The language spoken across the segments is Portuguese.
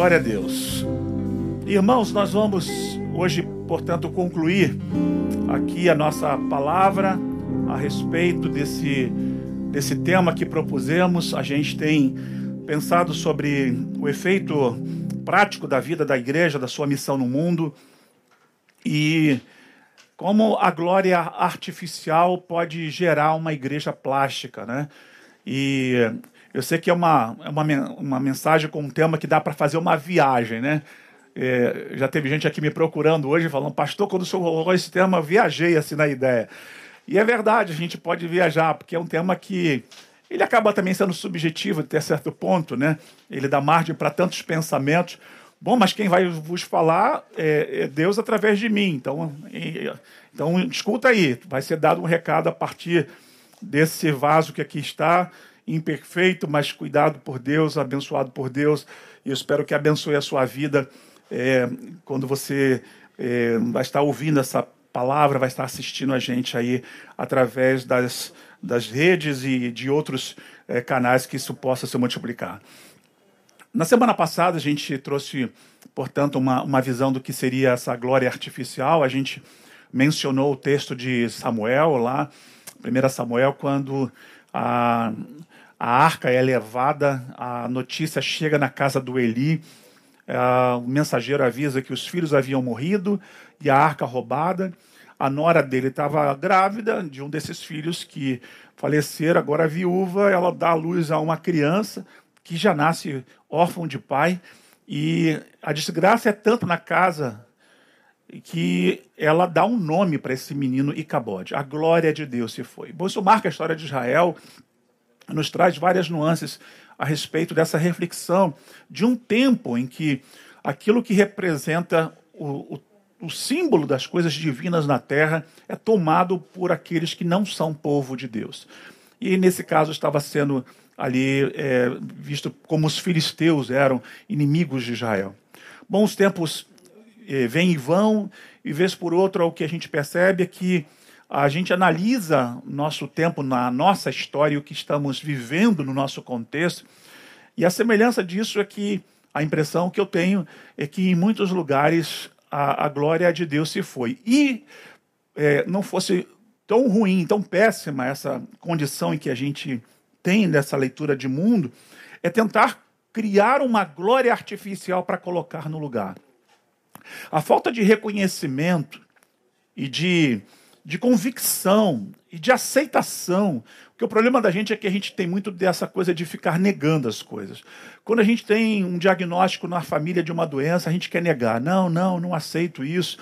Glória a Deus. Irmãos, nós vamos hoje, portanto, concluir aqui a nossa palavra a respeito desse, desse tema que propusemos. A gente tem pensado sobre o efeito prático da vida da igreja, da sua missão no mundo e como a glória artificial pode gerar uma igreja plástica, né? E eu sei que é uma, é uma, uma mensagem com um tema que dá para fazer uma viagem, né? É, já teve gente aqui me procurando hoje falando, pastor, quando o senhor colocou esse tema, viajei assim na ideia. E é verdade, a gente pode viajar, porque é um tema que ele acaba também sendo subjetivo até certo ponto, né? Ele dá margem para tantos pensamentos. Bom, mas quem vai vos falar é, é Deus através de mim. Então, e, então, escuta aí, vai ser dado um recado a partir desse vaso que aqui está, imperfeito, mas cuidado por Deus, abençoado por Deus. E eu espero que abençoe a sua vida é, quando você é, vai estar ouvindo essa palavra, vai estar assistindo a gente aí através das, das redes e de outros é, canais que isso possa se multiplicar. Na semana passada, a gente trouxe, portanto, uma, uma visão do que seria essa glória artificial. A gente mencionou o texto de Samuel lá, 1 Samuel, quando a, a arca é levada, a notícia chega na casa do Eli, o mensageiro avisa que os filhos haviam morrido e a arca roubada. A nora dele estava grávida de um desses filhos que faleceram, agora viúva, ela dá à luz a uma criança que já nasce órfão de pai, e a desgraça é tanto na casa que ela dá um nome para esse menino Icabode. A glória de Deus se foi. Bom, isso marca a história de Israel, nos traz várias nuances a respeito dessa reflexão de um tempo em que aquilo que representa o, o, o símbolo das coisas divinas na terra é tomado por aqueles que não são povo de Deus. E nesse caso estava sendo ali é, visto como os filisteus eram inimigos de Israel. Bons tempos é, vêm e vão, e vez por outra o que a gente percebe é que a gente analisa nosso tempo na nossa história, o que estamos vivendo no nosso contexto, e a semelhança disso é que a impressão que eu tenho é que em muitos lugares a, a glória de Deus se foi. E é, não fosse tão ruim, tão péssima essa condição em que a gente tem nessa leitura de mundo é tentar criar uma glória artificial para colocar no lugar. A falta de reconhecimento e de, de convicção e de aceitação. Porque o problema da gente é que a gente tem muito dessa coisa de ficar negando as coisas. Quando a gente tem um diagnóstico na família de uma doença, a gente quer negar. Não, não, não aceito isso.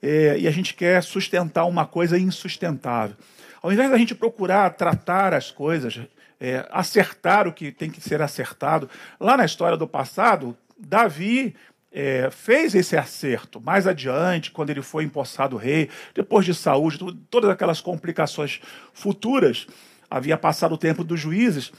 É, e a gente quer sustentar uma coisa insustentável. Ao invés da gente procurar tratar as coisas, é, acertar o que tem que ser acertado. Lá na história do passado, Davi é, fez esse acerto. Mais adiante, quando ele foi empossado rei, depois de saúde, todas aquelas complicações futuras, havia passado o tempo dos juízes.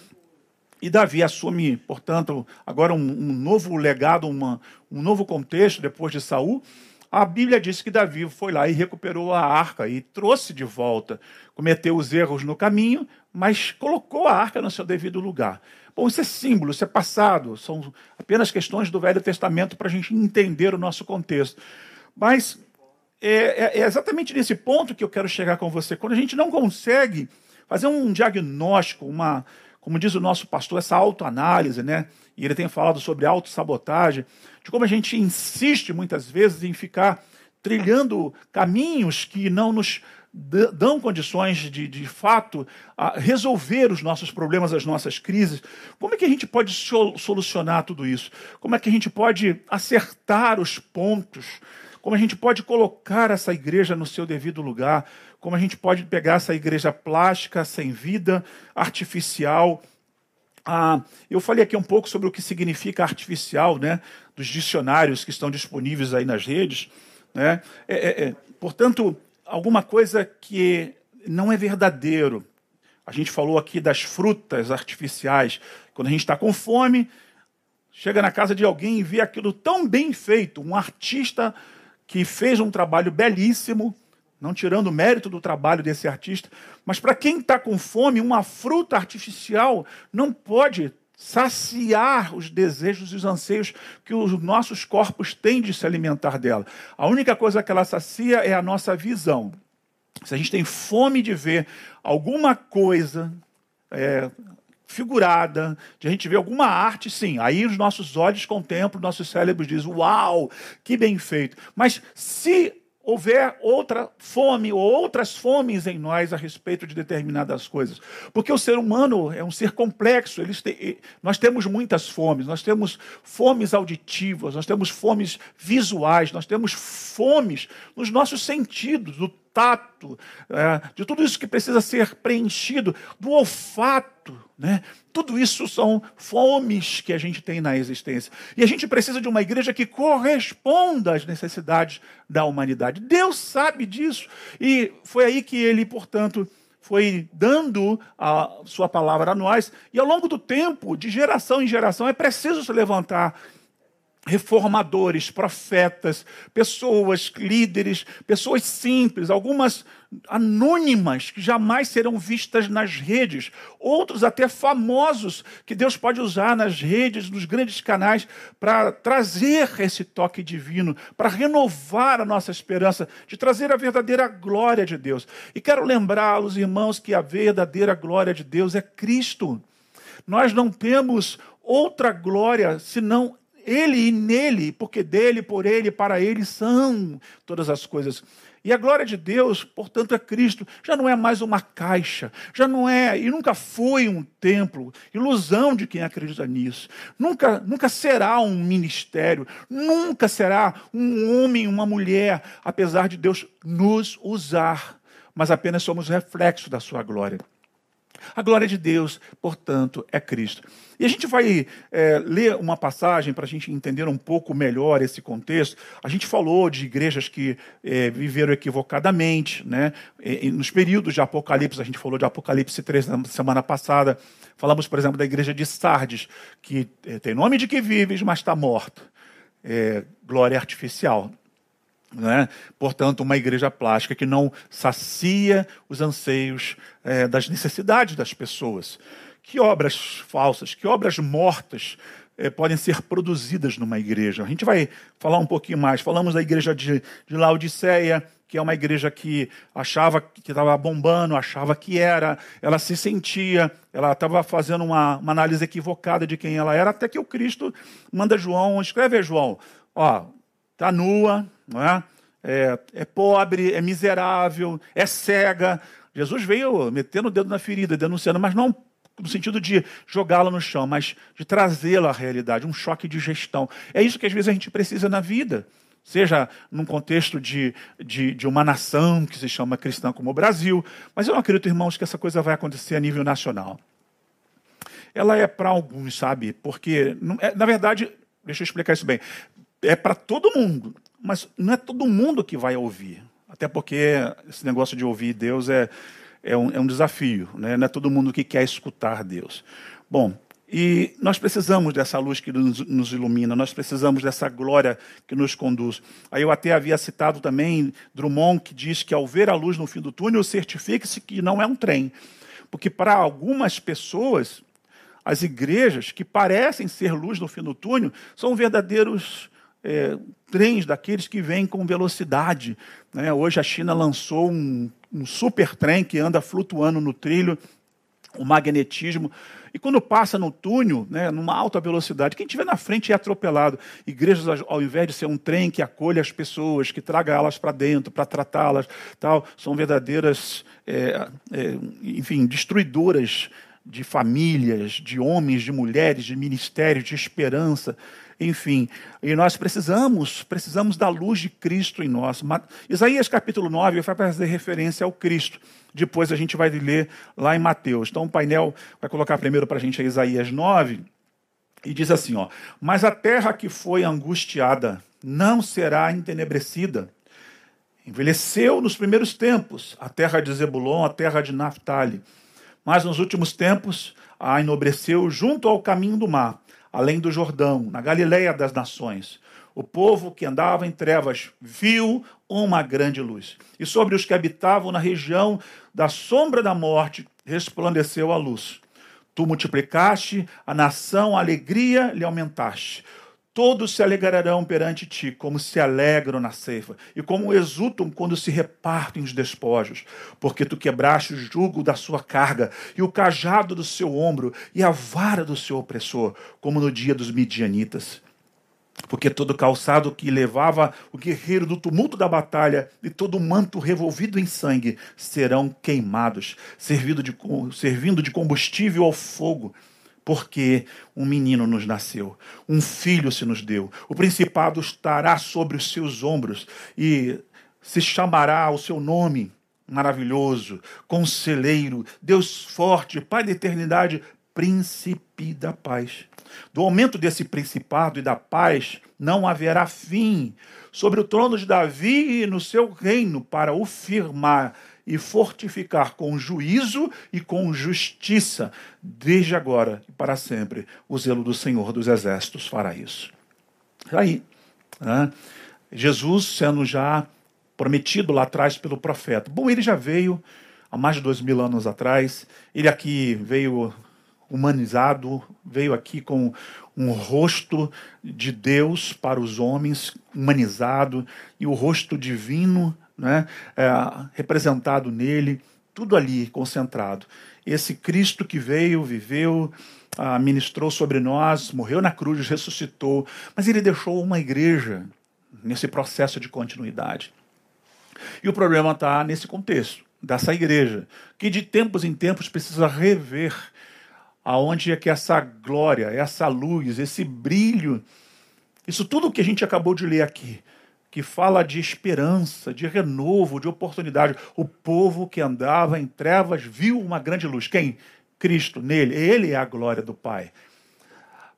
E Davi assume, portanto, agora um, um novo legado, uma, um novo contexto depois de Saul. A Bíblia diz que Davi foi lá e recuperou a arca e trouxe de volta. Cometeu os erros no caminho, mas colocou a arca no seu devido lugar. Bom, isso é símbolo, isso é passado, são apenas questões do Velho Testamento para a gente entender o nosso contexto. Mas é, é, é exatamente nesse ponto que eu quero chegar com você. Quando a gente não consegue fazer um diagnóstico, uma, como diz o nosso pastor, essa autoanálise, né? E ele tem falado sobre autossabotagem de como a gente insiste muitas vezes em ficar trilhando caminhos que não nos dão condições de, de fato, resolver os nossos problemas, as nossas crises. Como é que a gente pode solucionar tudo isso? Como é que a gente pode acertar os pontos? Como a gente pode colocar essa igreja no seu devido lugar? Como a gente pode pegar essa igreja plástica, sem vida, artificial, ah, eu falei aqui um pouco sobre o que significa artificial, né, dos dicionários que estão disponíveis aí nas redes. Né? É, é, é, portanto, alguma coisa que não é verdadeiro. A gente falou aqui das frutas artificiais. Quando a gente está com fome, chega na casa de alguém e vê aquilo tão bem feito, um artista que fez um trabalho belíssimo, não tirando o mérito do trabalho desse artista, mas para quem está com fome, uma fruta artificial não pode saciar os desejos e os anseios que os nossos corpos têm de se alimentar dela. A única coisa que ela sacia é a nossa visão. Se a gente tem fome de ver alguma coisa é, figurada, de a gente ver alguma arte, sim, aí os nossos olhos contemplam, nossos cérebros dizem, uau, que bem feito. Mas se houver outra fome ou outras fomes em nós a respeito de determinadas coisas. Porque o ser humano é um ser complexo, têm, nós temos muitas fomes, nós temos fomes auditivas, nós temos fomes visuais, nós temos fomes nos nossos sentidos, do tato, é, de tudo isso que precisa ser preenchido, do olfato. Né? Tudo isso são fomes que a gente tem na existência. E a gente precisa de uma igreja que corresponda às necessidades da humanidade. Deus sabe disso. E foi aí que ele, portanto, foi dando a sua palavra a nós. E ao longo do tempo, de geração em geração, é preciso se levantar reformadores, profetas, pessoas, líderes, pessoas simples, algumas anônimas que jamais serão vistas nas redes, outros até famosos que Deus pode usar nas redes, nos grandes canais, para trazer esse toque divino, para renovar a nossa esperança, de trazer a verdadeira glória de Deus. E quero lembrá-los, irmãos, que a verdadeira glória de Deus é Cristo. Nós não temos outra glória senão ele e nele, porque dele, por ele, para ele são todas as coisas. E a glória de Deus, portanto, é Cristo. Já não é mais uma caixa, já não é e nunca foi um templo. Ilusão de quem acredita nisso. Nunca, nunca será um ministério, nunca será um homem, uma mulher, apesar de Deus nos usar. Mas apenas somos reflexo da sua glória. A glória de Deus, portanto, é Cristo. E a gente vai é, ler uma passagem para a gente entender um pouco melhor esse contexto. A gente falou de igrejas que é, viveram equivocadamente, né? E, nos períodos de Apocalipse, a gente falou de Apocalipse 3 na semana passada. Falamos, por exemplo, da igreja de Sardes, que é, tem nome de que vives, mas está morta. É, glória artificial. Né? Portanto, uma igreja plástica que não sacia os anseios é, das necessidades das pessoas. Que obras falsas, que obras mortas é, podem ser produzidas numa igreja? A gente vai falar um pouquinho mais. Falamos da igreja de, de Laodiceia, que é uma igreja que achava que estava bombando, achava que era, ela se sentia, ela estava fazendo uma, uma análise equivocada de quem ela era, até que o Cristo manda João, escreve João, ó, está nua, não é? É, é pobre, é miserável, é cega. Jesus veio metendo o dedo na ferida, denunciando, mas não no sentido de jogá-la no chão, mas de trazê-la à realidade, um choque de gestão. É isso que às vezes a gente precisa na vida. Seja num contexto de, de, de uma nação que se chama cristã como o Brasil, mas eu não acredito, irmãos, que essa coisa vai acontecer a nível nacional. Ela é para alguns, sabe? Porque, é, na verdade, deixa eu explicar isso bem é para todo mundo, mas não é todo mundo que vai ouvir. Até porque esse negócio de ouvir Deus é, é, um, é um desafio, né? não é todo mundo que quer escutar Deus. Bom, e nós precisamos dessa luz que nos, ilumina, nós precisamos dessa glória que nos conduz. Aí eu até havia citado também Drummond, que diz que ao ver a luz no fim do túnel, certifique-se que não é um trem. Porque para algumas pessoas, as igrejas que parecem ser luz no fim do túnel são verdadeiros é, trens daqueles que vêm com velocidade. Né? Hoje a China lançou um, um super trem que anda flutuando no trilho, o magnetismo. E quando passa no túnel, né, numa alta velocidade, quem estiver na frente é atropelado. Igrejas, ao invés de ser um trem que acolhe as pessoas, que traga elas para dentro, para tratá-las, tal, são verdadeiras, é, é, enfim, destruidoras de famílias, de homens, de mulheres, de ministérios, de esperança enfim. E nós precisamos, precisamos da luz de Cristo em nós. Isaías capítulo 9 vai fazer referência ao Cristo. Depois a gente vai ler lá em Mateus. Então o painel vai colocar primeiro para a gente Isaías 9 e diz assim: ó, Mas a terra que foi angustiada não será entenebrecida. Envelheceu nos primeiros tempos a terra de Zebulon, a terra de Naphtali. Mas nos últimos tempos a enobreceu junto ao caminho do mar além do Jordão, na Galileia das nações. O povo que andava em trevas viu uma grande luz. E sobre os que habitavam na região da sombra da morte resplandeceu a luz. Tu multiplicaste a nação, a alegria lhe aumentaste. Todos se alegrarão perante ti, como se alegram na ceifa, e como exultam quando se repartem os despojos, porque tu quebraste o jugo da sua carga, e o cajado do seu ombro, e a vara do seu opressor, como no dia dos midianitas. Porque todo calçado que levava o guerreiro do tumulto da batalha e todo manto revolvido em sangue serão queimados, de, servindo de combustível ao fogo porque um menino nos nasceu, um filho se nos deu. O principado estará sobre os seus ombros e se chamará o seu nome maravilhoso, conselheiro, Deus forte, Pai da eternidade, príncipe da paz. Do aumento desse principado e da paz não haverá fim sobre o trono de Davi e no seu reino para o firmar e fortificar com juízo e com justiça, desde agora e para sempre. O zelo do Senhor dos Exércitos fará isso. Aí, né? Jesus sendo já prometido lá atrás pelo profeta. Bom, ele já veio há mais de dois mil anos atrás. Ele aqui veio humanizado, veio aqui com um rosto de Deus para os homens, humanizado, e o rosto divino né, é, representado nele, tudo ali concentrado. Esse Cristo que veio, viveu, ah, ministrou sobre nós, morreu na cruz, ressuscitou, mas ele deixou uma igreja nesse processo de continuidade. E o problema está nesse contexto, dessa igreja, que de tempos em tempos precisa rever aonde é que essa glória, essa luz, esse brilho, isso tudo que a gente acabou de ler aqui, que fala de esperança, de renovo, de oportunidade. O povo que andava em trevas viu uma grande luz. Quem? Cristo, nele. Ele é a glória do Pai.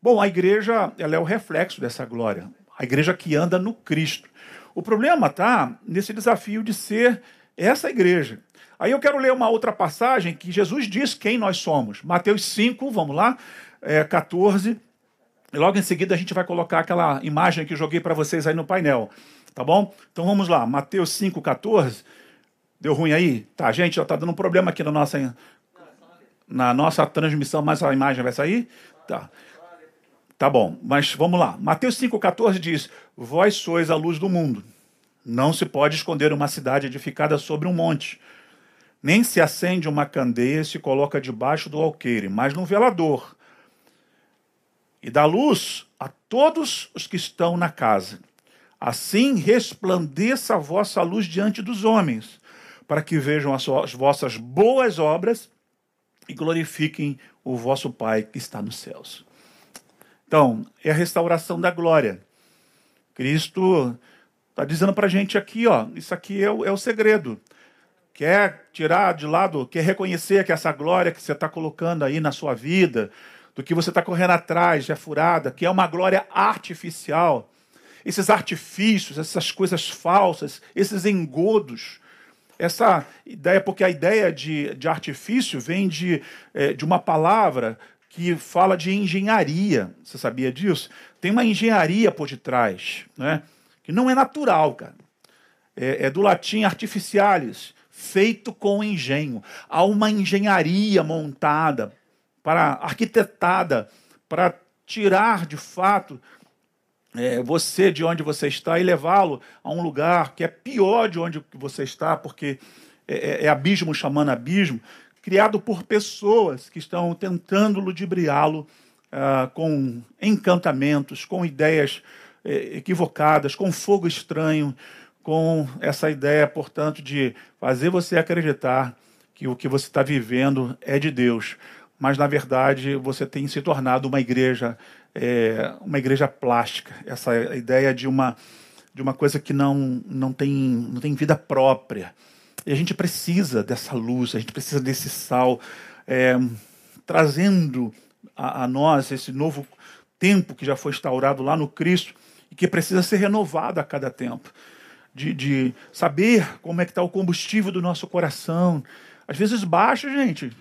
Bom, a igreja ela é o reflexo dessa glória. A igreja que anda no Cristo. O problema está nesse desafio de ser essa igreja. Aí eu quero ler uma outra passagem que Jesus diz quem nós somos. Mateus 5, vamos lá, é, 14. E logo em seguida a gente vai colocar aquela imagem que joguei para vocês aí no painel. Tá bom? Então vamos lá, Mateus 5,14. Deu ruim aí? Tá, gente, já está dando um problema aqui na nossa, na nossa transmissão, mas a imagem vai sair? Tá. Tá bom, mas vamos lá. Mateus 5,14 diz: Vós sois a luz do mundo. Não se pode esconder uma cidade edificada sobre um monte. Nem se acende uma candeia e se coloca debaixo do alqueire, mas no velador. E dá luz a todos os que estão na casa. Assim resplandeça a vossa luz diante dos homens, para que vejam as vossas boas obras e glorifiquem o vosso Pai que está nos céus. Então, é a restauração da glória. Cristo está dizendo para a gente aqui, ó, isso aqui é o, é o segredo. Quer tirar de lado, quer reconhecer que essa glória que você está colocando aí na sua vida, do que você está correndo atrás, é furada, que é uma glória artificial, esses artifícios, essas coisas falsas, esses engodos. Essa ideia, porque a ideia de, de artifício vem de, é, de uma palavra que fala de engenharia. Você sabia disso? Tem uma engenharia por detrás, né? que não é natural, cara. É, é do latim artificialis, feito com engenho. Há uma engenharia montada, para arquitetada, para tirar de fato é, você de onde você está e levá-lo a um lugar que é pior de onde você está, porque é, é, é abismo chamando abismo, criado por pessoas que estão tentando ludibriá-lo ah, com encantamentos, com ideias é, equivocadas, com fogo estranho, com essa ideia, portanto, de fazer você acreditar que o que você está vivendo é de Deus, mas na verdade você tem se tornado uma igreja é, uma igreja plástica, essa ideia de uma, de uma coisa que não, não, tem, não tem vida própria. E a gente precisa dessa luz, a gente precisa desse sal, é, trazendo a, a, nós esse novo tempo que já foi instaurado lá no Cristo e que precisa ser renovado a cada tempo. De, de saber como é que está o combustível do nosso coração. Às vezes baixa, gente.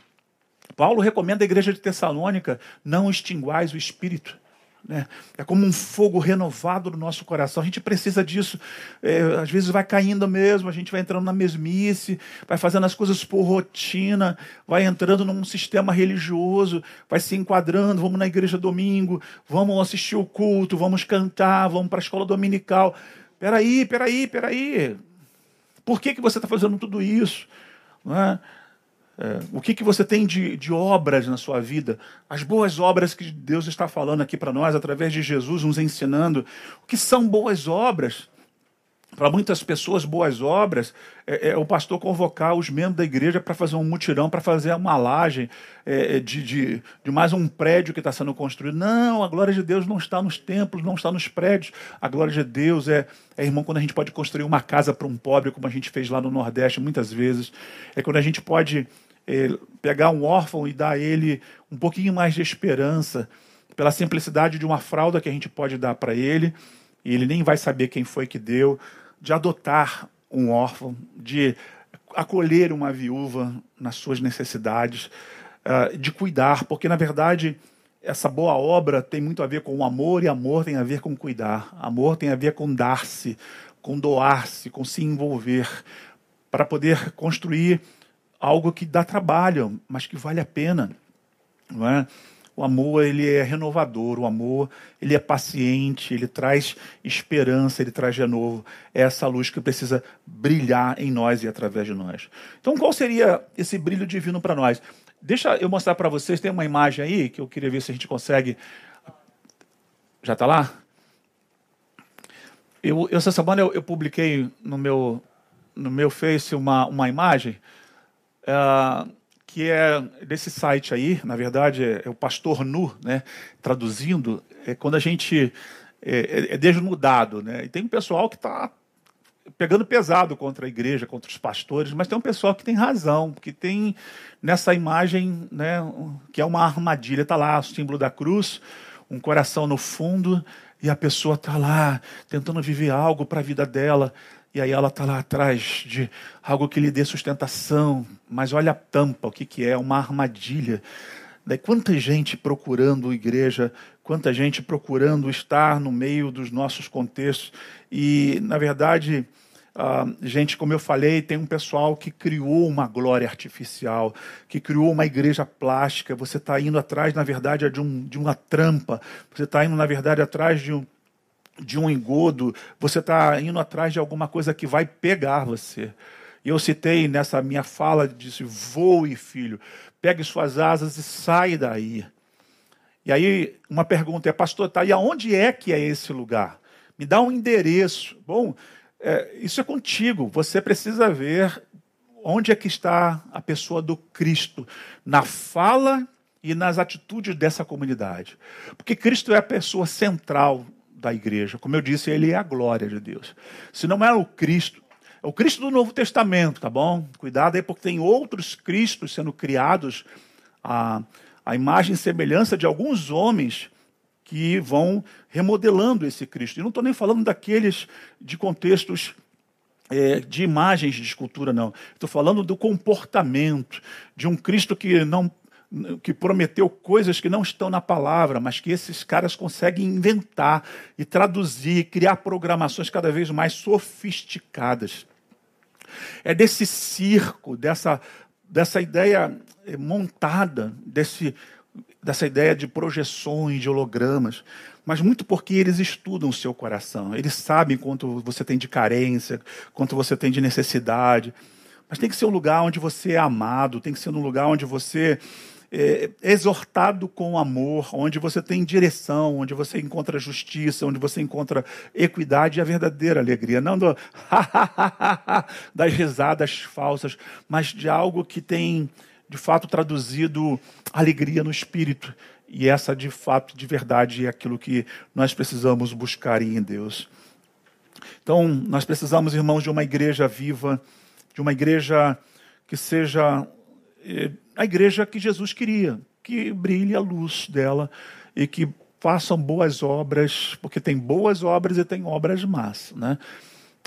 Paulo recomenda à igreja de Tessalônica: não extinguais o espírito. Né? É como um fogo renovado no nosso coração. A gente precisa disso. É, às vezes vai caindo mesmo, a gente vai entrando na mesmice, vai fazendo as coisas por rotina, vai entrando num sistema religioso, vai se enquadrando. Vamos na igreja domingo, vamos assistir o culto, vamos cantar, vamos para a escola dominical. Peraí, peraí, peraí. Por que, que você está fazendo tudo isso? Não é? É, o que, que você tem de, de obras na sua vida? As boas obras que Deus está falando aqui para nós, através de Jesus, nos ensinando. O que são boas obras? Para muitas pessoas, boas obras é, é, o pastor convocar os membros da igreja para fazer um mutirão, para fazer uma laje é, é, de, de, de, mais um prédio que está sendo construído. Não, a glória de Deus não está nos templos, não está nos prédios. A glória de Deus é, é irmão, quando a gente pode construir uma casa para um pobre, como a gente fez lá no Nordeste muitas vezes. É quando a gente pode é, pegar um órfão e dar a ele um pouquinho mais de esperança, pela simplicidade de uma fralda que a gente pode dar para ele, e ele nem vai saber quem foi que deu, de adotar um órfão, de acolher uma viúva nas suas necessidades, uh, de cuidar, porque na verdade essa boa obra tem muito a ver com o amor e amor tem a ver com cuidar. Amor tem a ver com dar-se, com doar-se, com se envolver, para poder construir algo que dá trabalho, mas que vale a pena. Não é? O amor ele é renovador, o amor ele é paciente, ele traz esperança, ele traz de novo essa luz que precisa brilhar em nós e através de nós. Então, qual seria esse brilho divino para nós? Deixa eu mostrar para vocês, tem uma imagem aí que eu queria ver se a gente consegue. Já está lá? Eu, essa semana eu, eu publiquei no meu, no meu Face uma, uma imagem uh, que é desse site aí, na verdade é, é, o Pastor Nu, né, traduzindo, é quando a gente é, é, é desnudado, né, e tem um pessoal que está pegando pesado contra a igreja, contra os pastores, mas tem um pessoal que tem razão, que tem nessa imagem, né, que é uma armadilha, está lá o símbolo da cruz, um coração no fundo, e a pessoa está lá tentando viver algo para a vida dela, e aí ela está lá atrás de algo que lhe dê sustentação, mas olha a tampa, o que, que é? Uma armadilha. Daí quanta gente procurando igreja, quanta gente procurando estar no meio dos nossos contextos. E, na verdade, gente, como eu falei, tem um pessoal que criou uma glória artificial, que criou uma igreja plástica. Você está indo atrás, na verdade, de, um, de uma trampa. Você está indo, na verdade, atrás de um, de um engodo, você está indo atrás de alguma coisa que vai pegar você. E eu citei nessa minha fala, disse, voe, filho, pegue suas asas e sai daí. E aí uma pergunta é, pastor, tá, e aonde é que é esse lugar? Me dá um endereço. Bom, é, isso é contigo, você precisa ver onde é que está a pessoa do Cristo, na fala e nas atitudes dessa comunidade. Porque Cristo é a pessoa central da igreja. Como eu disse, ele é a glória de Deus. Se não é o Cristo, é o Cristo do Novo Testamento, tá bom? Cuidado aí, porque tem outros Cristos sendo criados a, a imagem e semelhança de alguns homens que vão remodelando esse Cristo. E não estou nem falando daqueles de contextos é, de imagens de escultura, não. Estou falando do comportamento de um Cristo que não que prometeu coisas que não estão na palavra, mas que esses caras conseguem inventar e traduzir, criar programações cada vez mais sofisticadas. É desse circo, dessa, dessa ideia montada, desse, dessa ideia de projeções, de hologramas, mas muito porque eles estudam o seu coração, eles sabem quanto você tem de carência, quanto você tem de necessidade. Mas tem que ser um lugar onde você é amado, tem que ser um lugar onde você é, exortado com amor, onde você tem direção, onde você encontra justiça, onde você encontra equidade e a verdadeira alegria. Não do, das risadas falsas, mas de algo que tem, de fato, traduzido alegria no espírito. E essa, de fato, de verdade, é aquilo que nós precisamos buscar em Deus. Então, nós precisamos, irmãos, de uma igreja viva, de uma igreja que seja eh, a igreja que Jesus queria, que brilhe a luz dela e que façam boas obras, porque tem boas obras e tem obras más, né?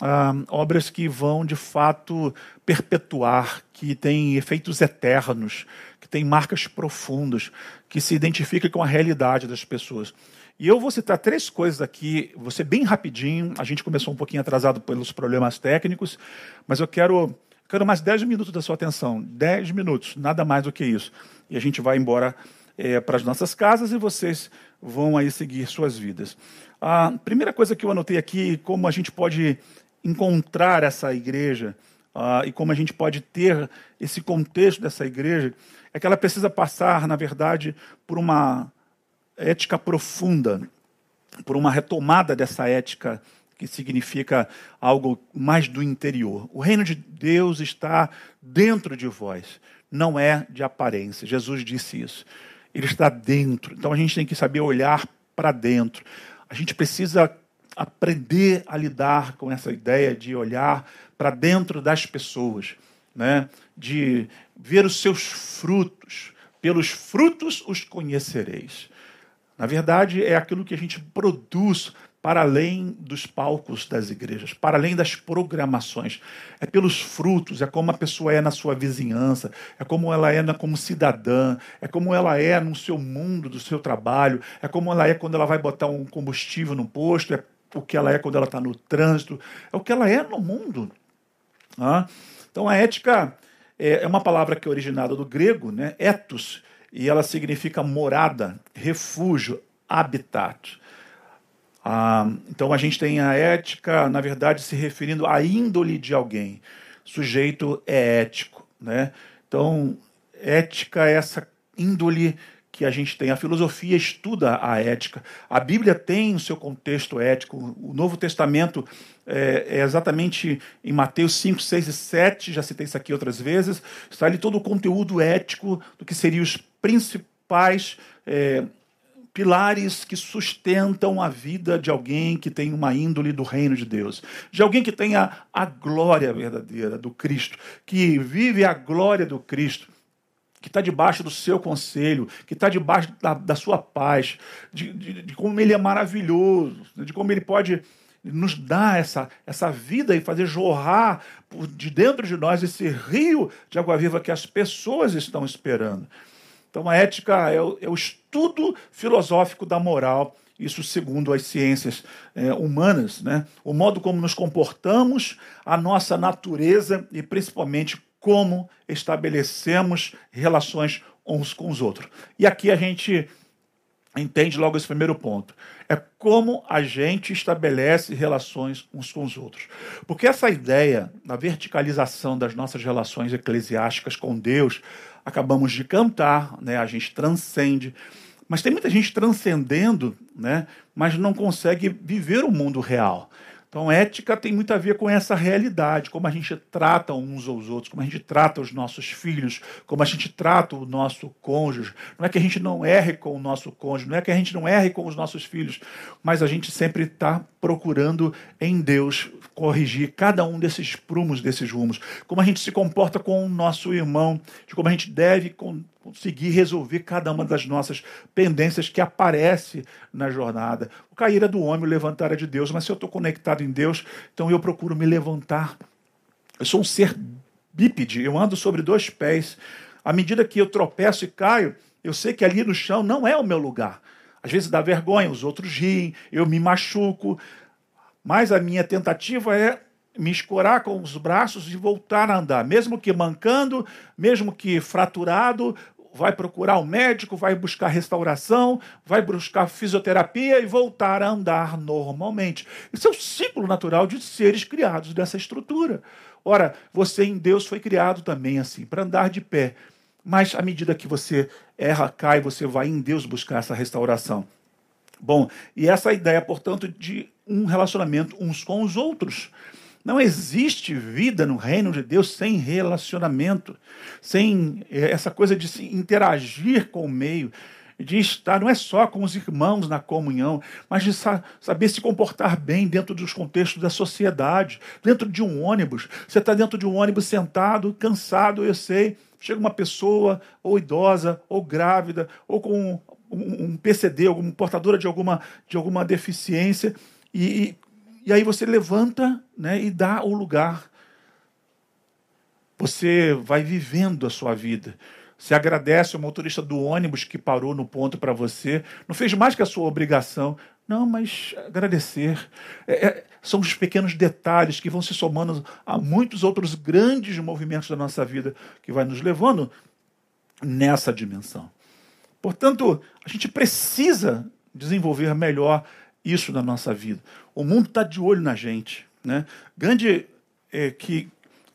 ah, obras que vão de fato perpetuar, que têm efeitos eternos, que têm marcas profundas, que se identificam com a realidade das pessoas. E eu vou citar três coisas aqui, ser bem rapidinho. A gente começou um pouquinho atrasado pelos problemas técnicos, mas eu quero, quero mais dez minutos da sua atenção. dez minutos, nada mais do que isso. E a gente vai embora é, para as nossas casas e vocês vão aí seguir suas vidas. A primeira coisa que eu anotei aqui, como a gente pode encontrar essa igreja uh, e como a gente pode ter esse contexto dessa igreja, é que ela precisa passar, na verdade, por uma ética profunda, por uma retomada dessa ética que significa algo mais do interior. O reino de Deus está dentro de vós, não é de aparência. Jesus disse isso. Ele está dentro. Então a gente tem que saber olhar para dentro. A gente precisa aprender a lidar com essa ideia de olhar para dentro das pessoas, né? de ver os seus frutos. Pelos frutos os conhecereis. Na verdade, é aquilo que a gente produz para além dos palcos das igrejas, para além das programações. É pelos frutos, é como a pessoa é na sua vizinhança, é como ela é como cidadã, é como ela é no seu mundo, do seu trabalho, é como ela é quando ela vai botar um combustível no posto, é o que ela é quando ela está no trânsito, é o que ela é no mundo. Ah? Então a ética é, é uma palavra que é originada do grego, né? ethos, e ela significa morada, refúgio, habitat. Ah, então a gente tem a ética, na verdade, se referindo à índole de alguém. Sujeito é ético, né? Então, ética é essa índole que a gente tem. A filosofia estuda a ética. A Bíblia tem o seu contexto ético. O Novo Testamento é, é, exatamente em Mateus 5, 6 e 7, já citei isso aqui outras vezes, está ali todo o conteúdo ético do que seriam os principais é, pilares que sustentam a vida de alguém que tem uma índole do reino de Deus, de alguém que tenha a glória verdadeira do Cristo, que vive a glória do Cristo que está debaixo do seu conselho, que está debaixo da, da, sua paz, de, de, de, como ele é maravilhoso, de como ele pode nos dar essa, essa vida e fazer jorrar de dentro de nós esse rio de água viva que as pessoas estão esperando. Então, a ética é o, é o estudo filosófico da moral, isso segundo as ciências é, humanas, né? o modo como nos comportamos, a nossa natureza e principalmente como estabelecemos relações uns com os outros. E aqui a gente entende logo esse primeiro ponto. É como a gente estabelece relações uns com os outros. Porque essa ideia da verticalização das nossas relações eclesiásticas com Deus, acabamos de cantar, né? a gente transcende. Mas tem muita gente transcendendo, né? mas não consegue viver o mundo real. Então, ética tem muito a ver com essa realidade, como a gente trata uns aos outros, como a gente trata os nossos filhos, como a gente trata o nosso cônjuge. Não é que a gente não erre com o nosso cônjuge, não é que a gente não erre com os nossos filhos, mas a gente sempre está procurando em Deus corrigir cada um desses prumos, desses rumos. Como a gente se comporta com o nosso irmão, de como a gente deve conseguir resolver cada uma das nossas pendências que aparece na jornada. O cair é do homem, o levantar é de Deus, mas se eu estou conectado em Deus, então eu procuro me levantar. Eu sou um ser bípede, eu ando sobre dois pés. À medida que eu tropeço e caio, eu sei que ali no chão não é o meu lugar. Às vezes dá vergonha, os outros riem, eu me machuco, mas a minha tentativa é me escorar com os braços e voltar a andar, mesmo que mancando, mesmo que fraturado, vai procurar um médico, vai buscar restauração, vai buscar fisioterapia e voltar a andar normalmente. Isso é o ciclo natural de seres criados dessa estrutura. Ora, você em Deus foi criado também assim, para andar de pé. Mas à medida que você erra, cai, você vai em Deus buscar essa restauração. Bom, e essa ideia, portanto, de um relacionamento uns com os outros. Não existe vida no reino de Deus sem relacionamento, sem eh, essa coisa de se interagir com o meio, de estar não é só com os irmãos na comunhão, mas de saber se comportar bem dentro dos contextos da sociedade, dentro de um ônibus. Você está dentro de um ônibus sentado, cansado, eu sei. Chega uma pessoa, ou idosa, ou grávida, ou com um, PCD, alguma portadora de alguma, de alguma deficiência, e, e aí você levanta né, e dá o lugar. Você vai vivendo a sua vida. Você agradece ao motorista do ônibus que parou no ponto para você. Não fez mais que a sua obrigação. Não, mas agradecer. É, é, são os pequenos detalhes que vão se somando a muitos outros grandes movimentos da nossa vida que vai nos levando nessa dimensão. Portanto, a gente precisa desenvolver melhor isso na nossa vida. O mundo está de olho na gente. Né? Gandhi, é, que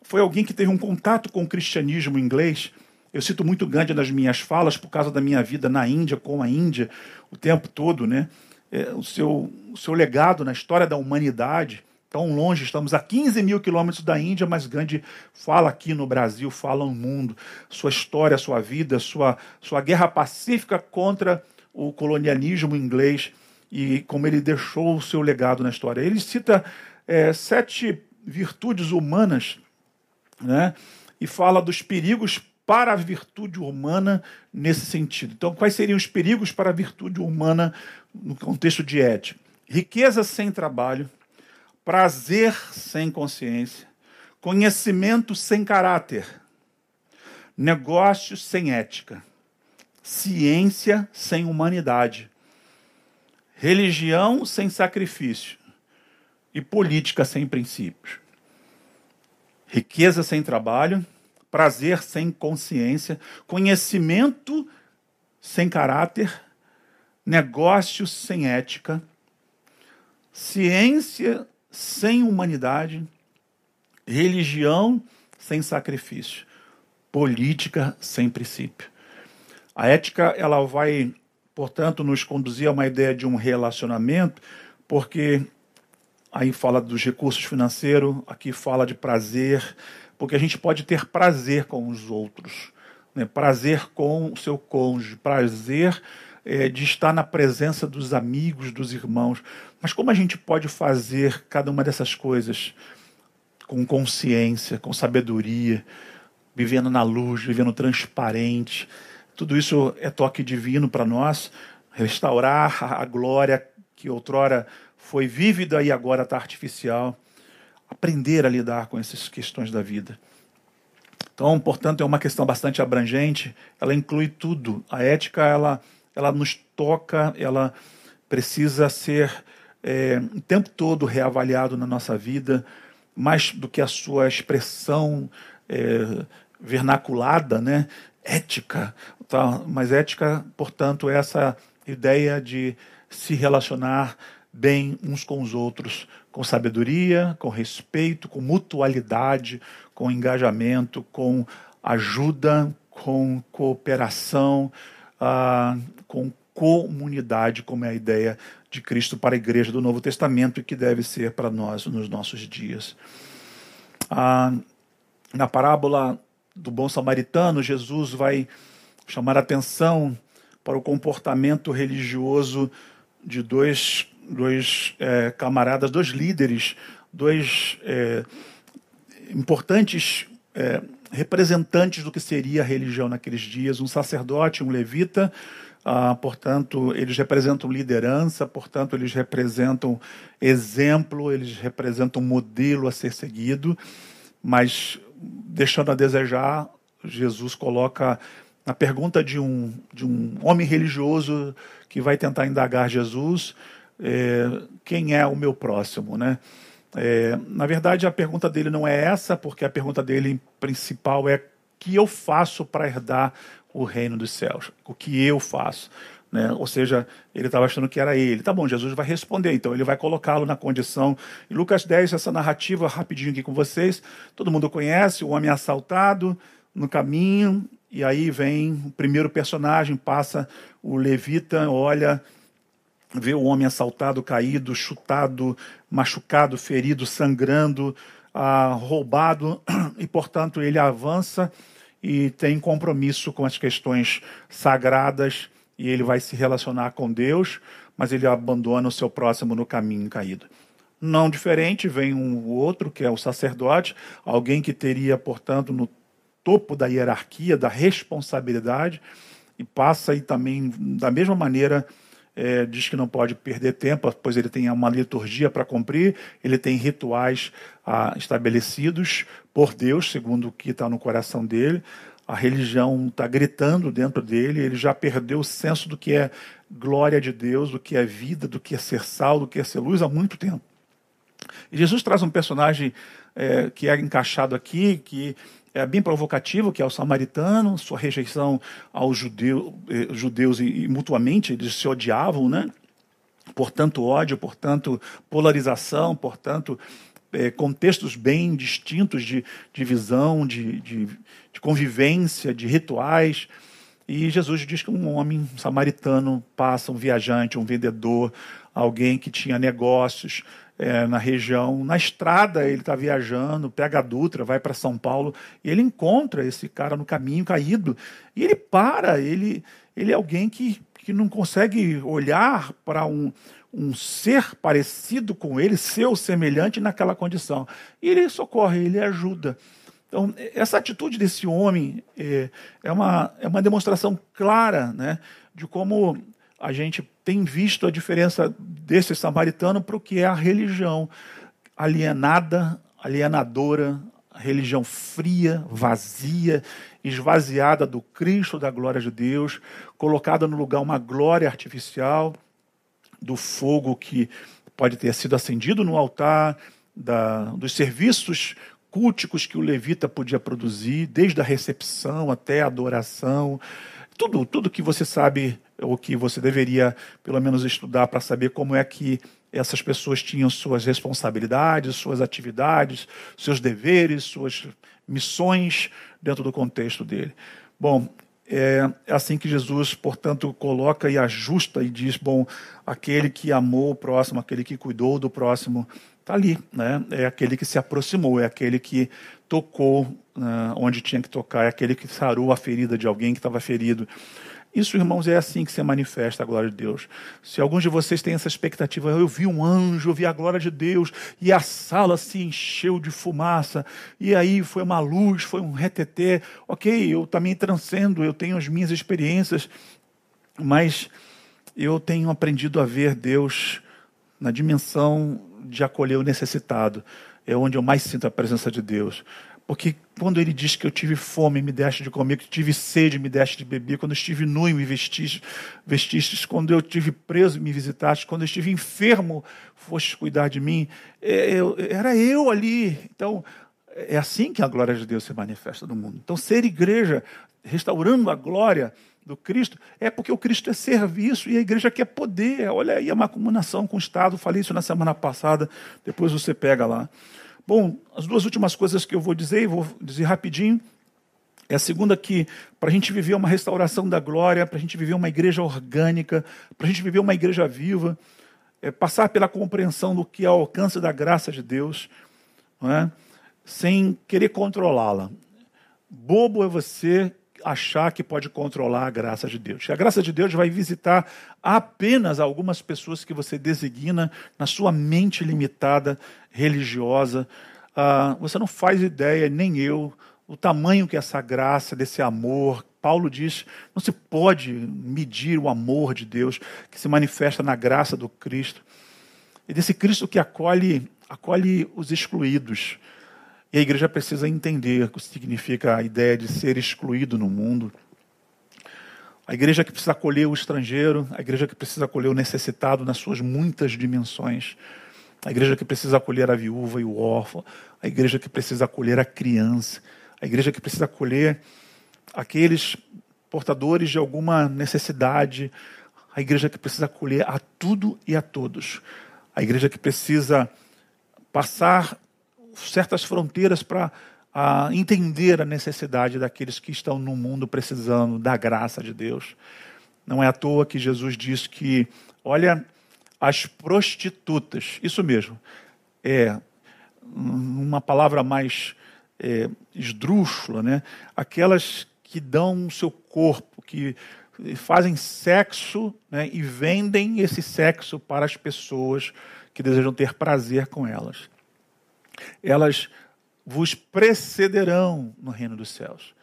foi alguém que teve um contato com o cristianismo inglês, eu cito muito Gandhi nas minhas falas por causa da minha vida na Índia, com a Índia, o tempo todo, né? É, o, seu, o seu legado na história da humanidade. Tão longe, estamos a 15 mil quilômetros da Índia, mas Gandhi fala aqui no Brasil, fala no mundo. Sua história, sua vida, sua, sua guerra pacífica contra o colonialismo inglês e como ele deixou o seu legado na história. Ele cita é, sete virtudes humanas né, e fala dos perigos para a virtude humana nesse sentido. Então, quais seriam os perigos para a virtude humana no contexto de ética? Riqueza sem trabalho, prazer sem consciência, conhecimento sem caráter, negócios sem ética, ciência sem humanidade, religião sem sacrifício e política sem princípios. Riqueza sem trabalho, prazer sem consciência, conhecimento sem caráter, negócios sem ética, ciência sem humanidade, religião sem sacrifício, política sem princípio. A ética ela vai, portanto, nos conduzir a uma ideia de um relacionamento, porque aí fala dos recursos financeiros, aqui fala de prazer, porque a gente pode ter prazer com os outros, né? prazer com o seu cônjuge, prazer é, de estar na presença dos amigos, dos irmãos. Mas como a gente pode fazer cada uma dessas coisas com consciência, com sabedoria, vivendo na luz, vivendo transparente? Tudo isso é toque divino para nós, restaurar a glória que outrora foi vívida e agora está artificial aprender a lidar com essas questões da vida. Então, portanto, é uma questão bastante abrangente, ela inclui tudo. A ética, ela, ela nos toca, ela precisa ser é, o tempo todo reavaliado na nossa vida, mais do que a sua expressão é, vernaculada, né? Ética. Tá? Mas ética, portanto, é essa ideia de se relacionar bem uns com os outros, com sabedoria, com respeito, com mutualidade, com engajamento, com ajuda, com cooperação, ah, com comunidade, como é a ideia de Cristo para a igreja do Novo Testamento e que deve ser para nós nos nossos dias. Ah, na parábola do bom samaritano, Jesus vai chamar atenção para o comportamento religioso de dois dois é, camaradas, dois líderes, dois é, importantes é, representantes do que seria a religião naqueles dias, um sacerdote, um levita, ah, portanto, eles representam liderança, portanto, eles representam exemplo, eles representam modelo a ser seguido, mas deixando a desejar, Jesus coloca na pergunta de um, de um homem religioso que vai tentar indagar Jesus, é, quem é o meu próximo, né? É, na verdade, a pergunta dele não é essa, porque a pergunta dele principal é: o que eu faço para herdar o reino dos céus? O que eu faço? Né? Ou seja, ele estava achando que era ele. Tá bom, Jesus vai responder, então ele vai colocá-lo na condição. Em Lucas 10, essa narrativa rapidinho aqui com vocês, todo mundo conhece: o homem assaltado no caminho, e aí vem o primeiro personagem, passa o levita, olha vê o homem assaltado, caído, chutado, machucado, ferido, sangrando, ah, roubado, e portanto ele avança e tem compromisso com as questões sagradas e ele vai se relacionar com Deus, mas ele abandona o seu próximo no caminho caído. Não diferente, vem um outro, que é o sacerdote, alguém que teria, portanto, no topo da hierarquia, da responsabilidade, e passa aí também, da mesma maneira, é, diz que não pode perder tempo, pois ele tem uma liturgia para cumprir, ele tem rituais ah, estabelecidos por Deus, segundo o que está no coração dele. A religião está gritando dentro dele, ele já perdeu o senso do que é glória de Deus, do que é vida, do que é ser sal, do que é ser luz há muito tempo. E Jesus traz um personagem é, que é encaixado aqui, que é bem provocativo, que é o samaritano, sua rejeição aos judeu, eh, judeus e, e, mutuamente eles se odiavam, né? Portanto, ódio, portanto, polarização, portanto, é, contextos bem distintos de, de visão, de, de, de, convivência, de rituais. E Jesus diz que um homem samaritano passa, um viajante, um vendedor, alguém que tinha negócios, é, na região, na estrada, ele está viajando, pega a Dutra, vai para São Paulo, e ele encontra esse cara no caminho caído, e ele para, ele, ele é alguém que, que não consegue olhar para um, um ser parecido com ele, seu semelhante naquela condição. E ele socorre, ele ajuda. Então, essa atitude desse homem é, é, uma, é uma demonstração clara né, de como a gente tem visto a diferença desse samaritano para o que é a religião alienada, alienadora, religião fria, vazia, esvaziada do Cristo, da glória de Deus, colocada no lugar uma glória artificial, do fogo que pode ter sido acendido no altar, da, dos serviços culticos que o levita podia produzir, desde a recepção até a adoração, tudo, tudo que você sabe ou que você deveria pelo menos estudar para saber como é que essas pessoas tinham suas responsabilidades, suas atividades, seus deveres, suas missões dentro do contexto dele. Bom, é, assim que Jesus, portanto, coloca e ajusta e diz: bom, aquele que amou o próximo, aquele que cuidou do próximo, está ali, né? É aquele que se aproximou, é aquele que tocou uh, onde tinha que tocar, é aquele que sarou a ferida de alguém que estava ferido. Isso, irmãos, é assim que se manifesta a glória de Deus. Se alguns de vocês têm essa expectativa, eu vi um anjo, eu vi a glória de Deus, e a sala se encheu de fumaça, e aí foi uma luz, foi um reteté. Ok, eu também transcendo, eu tenho as minhas experiências, mas eu tenho aprendido a ver Deus na dimensão de acolher o necessitado. É onde eu mais sinto a presença de Deus. Porque quando ele diz que eu tive fome, me deste de comer, que tive sede, me deste de beber, quando estive nu e me vestiste, vestistes, quando eu estive preso e me visitaste, quando eu estive enfermo, foste cuidar de mim, é, eu, era eu ali. Então, é assim que a glória de Deus se manifesta no mundo. Então, ser igreja, restaurando a glória do Cristo, é porque o Cristo é serviço e a igreja quer poder. Olha aí a macumunação com o Estado, falei isso na semana passada, depois você pega lá. Bom, as duas últimas coisas que eu vou dizer, vou dizer rapidinho. É a segunda que, para a gente viver uma restauração da glória, para a gente viver uma igreja orgânica, para a gente viver uma igreja viva, é passar pela compreensão do que é o alcance da graça de Deus, é? sem querer controlá-la. Bobo é você achar que pode controlar a graça de Deus. A graça de Deus vai visitar apenas algumas pessoas que você designa na sua mente limitada religiosa. Ah, você não faz ideia, nem eu, o tamanho que essa graça, desse amor. Paulo diz: não se pode medir o amor de Deus que se manifesta na graça do Cristo. E desse Cristo que acolhe, acolhe os excluídos e a igreja precisa entender o que significa a ideia de ser excluído no mundo. A igreja que precisa acolher o estrangeiro, a igreja que precisa acolher o necessitado nas suas muitas dimensões, a igreja que precisa acolher a viúva e o órfão, a igreja que precisa acolher a criança, a igreja que precisa acolher aqueles portadores de alguma necessidade, a igreja que precisa acolher a tudo e a todos, a igreja que precisa passar certas fronteiras para entender a necessidade daqueles que estão no mundo precisando da graça de Deus. Não é à toa que Jesus diz que, olha, as prostitutas, isso mesmo, é uma palavra mais é, esdrúxula, né? aquelas que dão o seu corpo, que fazem sexo né? e vendem esse sexo para as pessoas que desejam ter prazer com elas elas vos precederão no reino dos céus.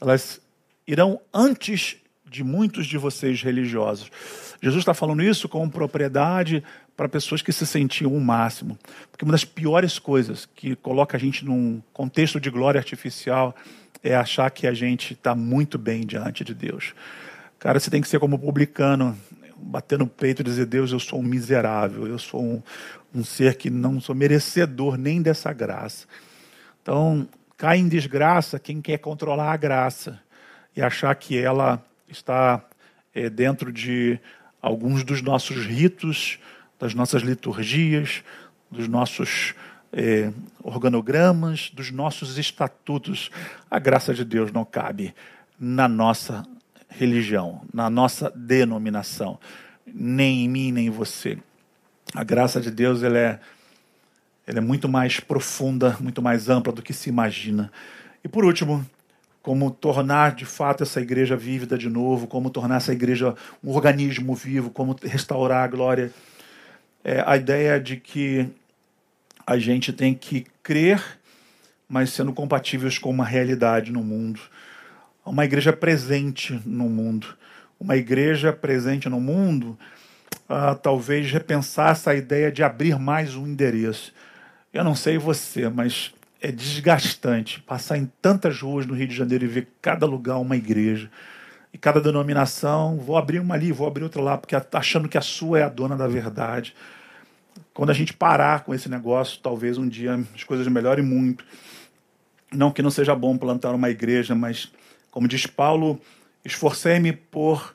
Elas irão antes de muitos de vocês religiosos. Jesus está falando isso com propriedade para pessoas que se sentiam o máximo. Porque uma das piores coisas que coloca a gente num contexto de glória artificial é achar que a gente está muito bem diante de Deus. Cara, você tem que ser como publicano, bater no peito e dizer: Deus, eu sou um miserável, eu sou um, um ser que não sou merecedor nem dessa graça. Então, cai em desgraça quem quer controlar a graça e achar que ela está é, dentro de alguns dos nossos ritos das nossas liturgias, dos nossos é, organogramas, dos nossos estatutos. A graça de Deus não cabe na nossa religião, na nossa denominação, nem em mim, nem em você. A graça de Deus ela é, ela é muito mais profunda, muito mais ampla do que se imagina. E por último, como tornar de fato essa igreja vívida de novo, como tornar essa igreja um organismo vivo, como restaurar a glória é a ideia de que a gente tem que crer, mas sendo compatíveis com uma realidade no mundo. Uma igreja presente no mundo. Uma igreja presente no mundo, uh, talvez repensar essa ideia de abrir mais um endereço. Eu não sei você, mas é desgastante passar em tantas ruas no Rio de Janeiro e ver cada lugar uma igreja. E cada denominação, vou abrir uma ali, vou abrir outra lá, porque achando que a sua é a dona da verdade. Quando a gente parar com esse negócio, talvez um dia as coisas melhorem muito. Não que não seja bom plantar uma igreja, mas, como diz Paulo, esforcei-me por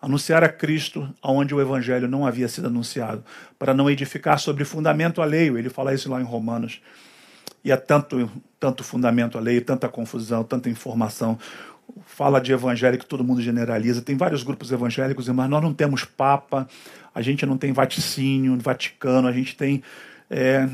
anunciar a Cristo onde o evangelho não havia sido anunciado, para não edificar sobre fundamento alheio. Ele fala isso lá em Romanos. E há tanto, tanto fundamento alheio, tanta confusão, tanta informação fala de evangelho que todo mundo generaliza. Tem vários grupos evangélicos, mas nós não temos Papa, a gente não tem vaticínio, Vaticano, a gente tem é,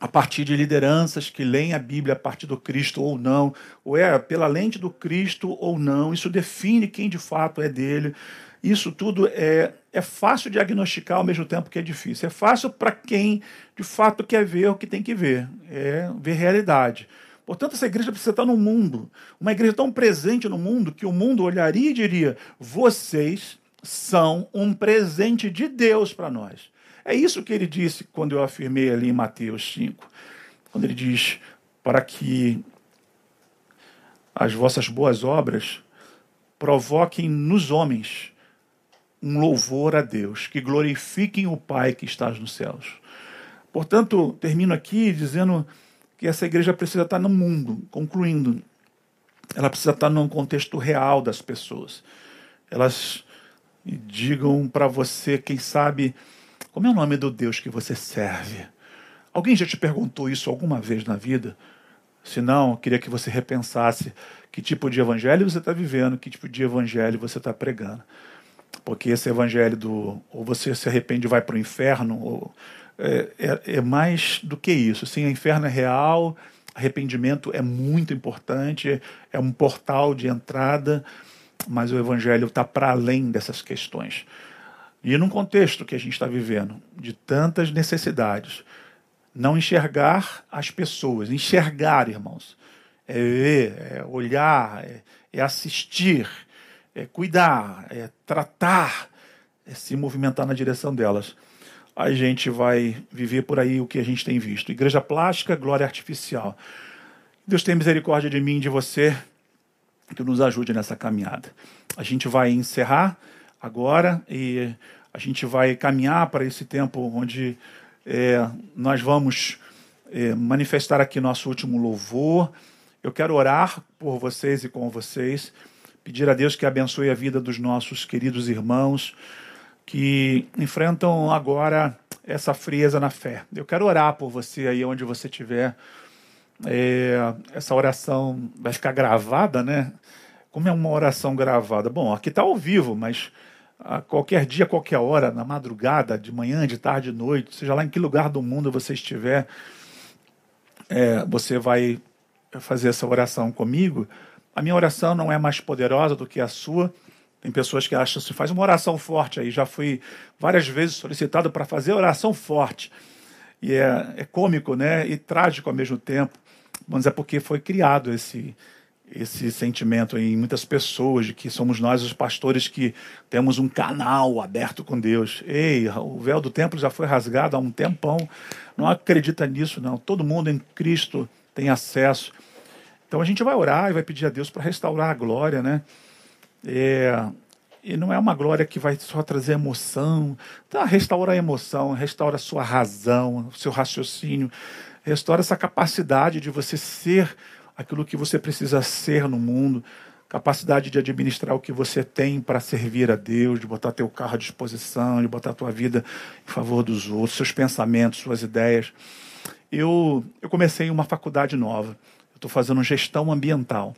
a partir de lideranças que leem a Bíblia a partir do Cristo ou não, ou é pela lente do Cristo ou não. Isso define quem de fato é dele. Isso tudo é, é fácil diagnosticar ao mesmo tempo que é difícil. É fácil para quem de fato quer ver o que tem que ver, é ver realidade. Portanto, essa igreja precisa estar no mundo. Uma igreja tão presente no mundo que o mundo olharia e diria: vocês são um presente de Deus para nós. É isso que ele disse quando eu afirmei ali em Mateus 5, quando ele diz: para que as vossas boas obras provoquem nos homens um louvor a Deus, que glorifiquem o Pai que está nos céus. Portanto, termino aqui dizendo que essa igreja precisa estar no mundo, concluindo. Ela precisa estar num contexto real das pessoas. Elas digam para você, quem sabe, como é o nome do Deus que você serve. Alguém já te perguntou isso alguma vez na vida? Se não, queria que você repensasse que tipo de evangelho você está vivendo, que tipo de evangelho você está pregando. Porque esse evangelho do ou você se arrepende e vai para o inferno, ou é, é, é, mais do que isso. Sim, o inferno é real, arrependimento é muito importante, é um portal de entrada, mas o evangelho está para além dessas questões. E num contexto que a gente está vivendo, de tantas necessidades, não enxergar as pessoas, enxergar, irmãos, é ver, é olhar, é, é assistir, é cuidar, é tratar, é se movimentar na direção delas a gente vai viver por aí o que a gente tem visto. Igreja plástica, glória artificial. Deus tenha misericórdia de mim e de você, que nos ajude nessa caminhada. A gente vai encerrar agora e a gente vai caminhar para esse tempo onde é, nós vamos é, manifestar aqui nosso último louvor. Eu quero orar por vocês e com vocês, pedir a Deus que abençoe a vida dos nossos queridos irmãos que enfrentam agora essa frieza na fé. Eu quero orar por você aí onde você estiver. É, essa oração vai ficar gravada, né? Como é uma oração gravada? Bom, aqui está ao vivo, mas a qualquer dia, qualquer hora, na madrugada, de manhã, de tarde, de noite, seja lá em que lugar do mundo você estiver, é, você vai fazer essa oração comigo. A minha oração não é mais poderosa do que a sua tem pessoas que acham assim, faz uma oração forte aí. Já fui várias vezes solicitado para fazer oração forte. E é, é cômico, né? E trágico ao mesmo tempo. Mas é porque foi criado esse, esse sentimento em muitas pessoas de que somos nós os pastores que temos um canal aberto com Deus. Ei, o véu do templo já foi rasgado há um tempão. Não acredita nisso, não. Todo mundo em Cristo tem acesso. Então a gente vai orar e vai pedir a Deus para restaurar a glória, né? É, e não é uma glória que vai só trazer emoção. Tá, restaura a emoção, restaura a sua razão, o seu raciocínio, restaura essa capacidade de você ser aquilo que você precisa ser no mundo, capacidade de administrar o que você tem para servir a Deus, de botar teu carro à disposição, de botar tua vida em favor dos outros, seus pensamentos, suas ideias. Eu, eu comecei uma faculdade nova. Estou fazendo gestão ambiental.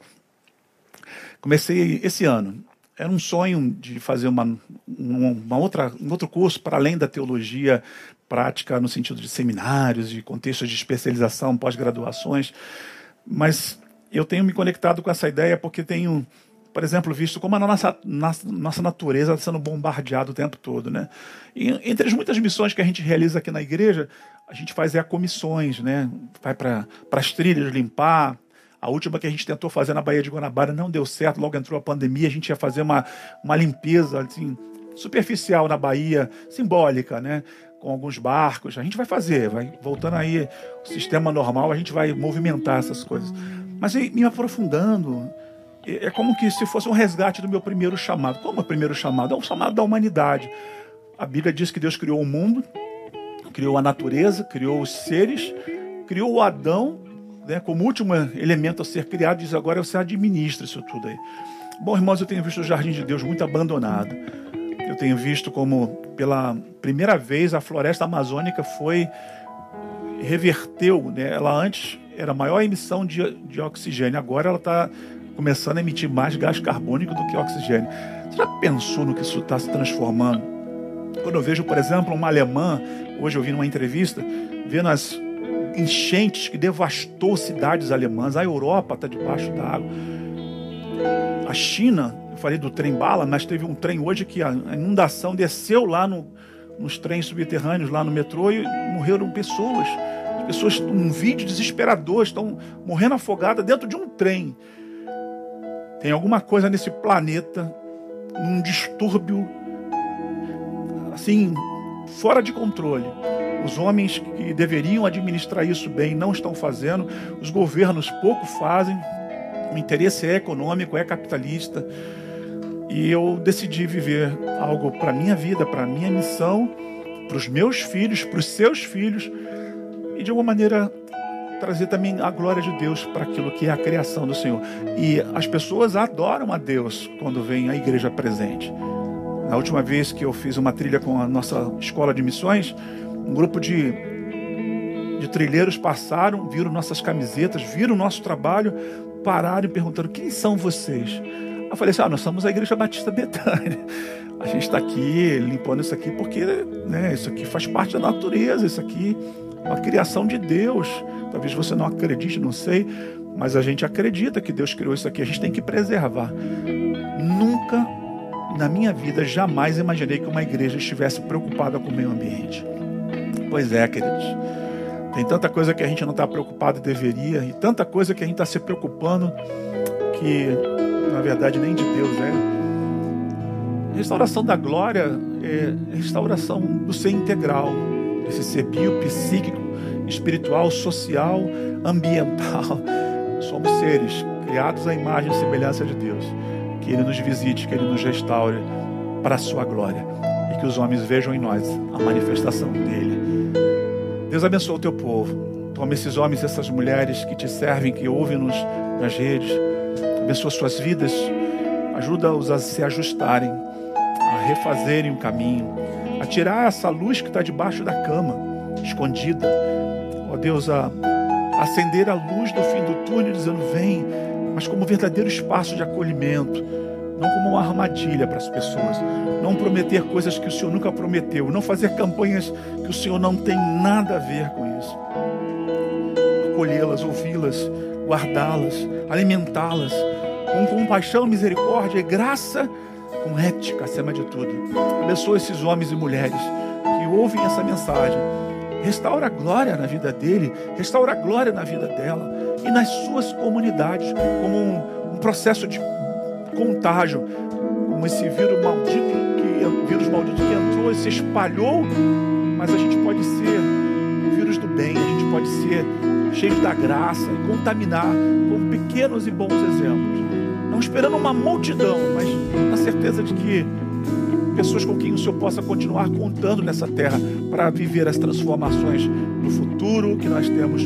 Comecei esse ano. Era um sonho de fazer uma, uma outra, um outro curso para além da teologia prática, no sentido de seminários, de contextos de especialização, pós-graduações. Mas eu tenho me conectado com essa ideia porque tenho, por exemplo, visto como a nossa, nossa natureza está sendo bombardeada o tempo todo. Né? E, entre as muitas missões que a gente realiza aqui na igreja, a gente faz é, comissões, né? vai para as trilhas limpar. A última que a gente tentou fazer na Baía de Guanabara não deu certo, logo entrou a pandemia, a gente ia fazer uma, uma limpeza assim, superficial na Bahia, simbólica, né? Com alguns barcos. A gente vai fazer, vai voltando aí o sistema normal, a gente vai movimentar essas coisas. Mas me aprofundando, é, é como que se fosse um resgate do meu primeiro chamado. Como é o primeiro chamado? É o chamado da humanidade. A Bíblia diz que Deus criou o mundo, criou a natureza, criou os seres, criou o Adão, né, como último elemento a ser criado, diz agora você administra isso tudo aí. Bom, irmãos, eu tenho visto o jardim de Deus muito abandonado eu tenho visto como pela primeira vez a floresta amazônica foi reverteu, né? Ela antes era a maior emissão de, de oxigênio, agora ela está começando a emitir mais gás carbônico do que oxigênio. Você já pensou no que isso está se transformando? Quando eu vejo, por exemplo, uma alemã, hoje eu vi numa entrevista, vendo as enchentes que devastou cidades alemãs, a Europa está debaixo da água. A China falei do trem bala, mas teve um trem hoje que a inundação desceu lá no, nos trens subterrâneos, lá no metrô, e morreram pessoas. As pessoas, um vídeo desesperador, estão morrendo afogadas dentro de um trem. Tem alguma coisa nesse planeta, um distúrbio, assim, fora de controle. Os homens que deveriam administrar isso bem não estão fazendo, os governos pouco fazem, o interesse é econômico, é capitalista. E eu decidi viver algo para minha vida, para minha missão, para os meus filhos, para os seus filhos e de alguma maneira trazer também a glória de Deus para aquilo que é a criação do Senhor. E as pessoas adoram a Deus quando vem a igreja presente. Na última vez que eu fiz uma trilha com a nossa escola de missões, um grupo de, de trilheiros passaram, viram nossas camisetas, viram nosso trabalho, pararam e perguntaram: quem são vocês? Eu falei assim: ah, nós somos a Igreja Batista Betânia. A gente está aqui limpando isso aqui porque né, isso aqui faz parte da natureza, isso aqui é uma criação de Deus. Talvez você não acredite, não sei, mas a gente acredita que Deus criou isso aqui, a gente tem que preservar. Nunca na minha vida jamais imaginei que uma igreja estivesse preocupada com o meio ambiente. Pois é, queridos. Tem tanta coisa que a gente não está preocupado e deveria, e tanta coisa que a gente está se preocupando que na verdade nem de Deus é. Restauração da glória é restauração do ser integral, desse ser bio, psíquico, espiritual, social, ambiental. Somos seres criados à imagem e semelhança de Deus. Que Ele nos visite, que Ele nos restaure para a sua glória e que os homens vejam em nós a manifestação dele. Deus abençoe o teu povo. Toma esses homens e essas mulheres que te servem, que ouvem-nos nas redes abençoa suas vidas, ajuda-os a se ajustarem, a refazerem o caminho, a tirar essa luz que está debaixo da cama, escondida. Ó Deus, a acender a luz do fim do túnel, dizendo: Vem, mas como verdadeiro espaço de acolhimento, não como uma armadilha para as pessoas. Não prometer coisas que o Senhor nunca prometeu, não fazer campanhas que o Senhor não tem nada a ver com isso. Acolhê-las, ouvi-las, guardá-las, alimentá-las com compaixão, misericórdia e graça, com ética acima de tudo. Abençoa esses homens e mulheres que ouvem essa mensagem. Restaura a glória na vida dele, restaura a glória na vida dela e nas suas comunidades, como um, processo de contágio, como esse vírus maldito que vírus maldito que entrou e se espalhou, mas a gente pode ser o vírus do bem, a gente pode ser cheio da graça e contaminar com pequenos e bons exemplos. Não esperando uma multidão, mas na certeza de que pessoas com quem o Senhor possa continuar contando nessa terra para viver as transformações no futuro que nós temos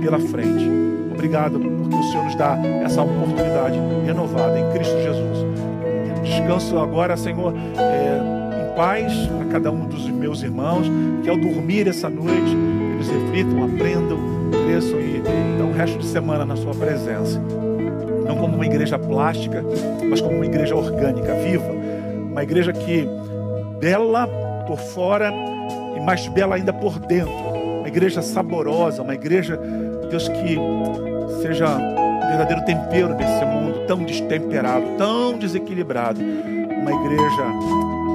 pela frente. Obrigado porque o Senhor nos dá essa oportunidade renovada em Cristo Jesus. Descanso agora, Senhor, é, em paz a cada um dos meus irmãos, que ao dormir essa noite eles reflitam, aprendam, cresçam e dão o resto de semana na Sua presença. Não como uma igreja plástica, mas como uma igreja orgânica, viva uma igreja que bela por fora e mais bela ainda por dentro. Uma igreja saborosa, uma igreja, Deus, que seja um verdadeiro tempero desse mundo tão destemperado, tão desequilibrado. Uma igreja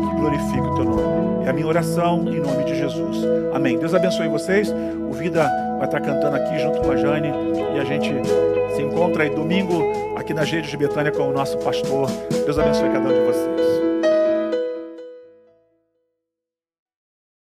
que glorifique o teu nome. É a minha oração em nome de Jesus. Amém. Deus abençoe vocês. O Vida vai estar cantando aqui junto com a Jane e a gente se encontra aí domingo aqui nas redes de Betânia com o nosso pastor. Deus abençoe cada um de vocês.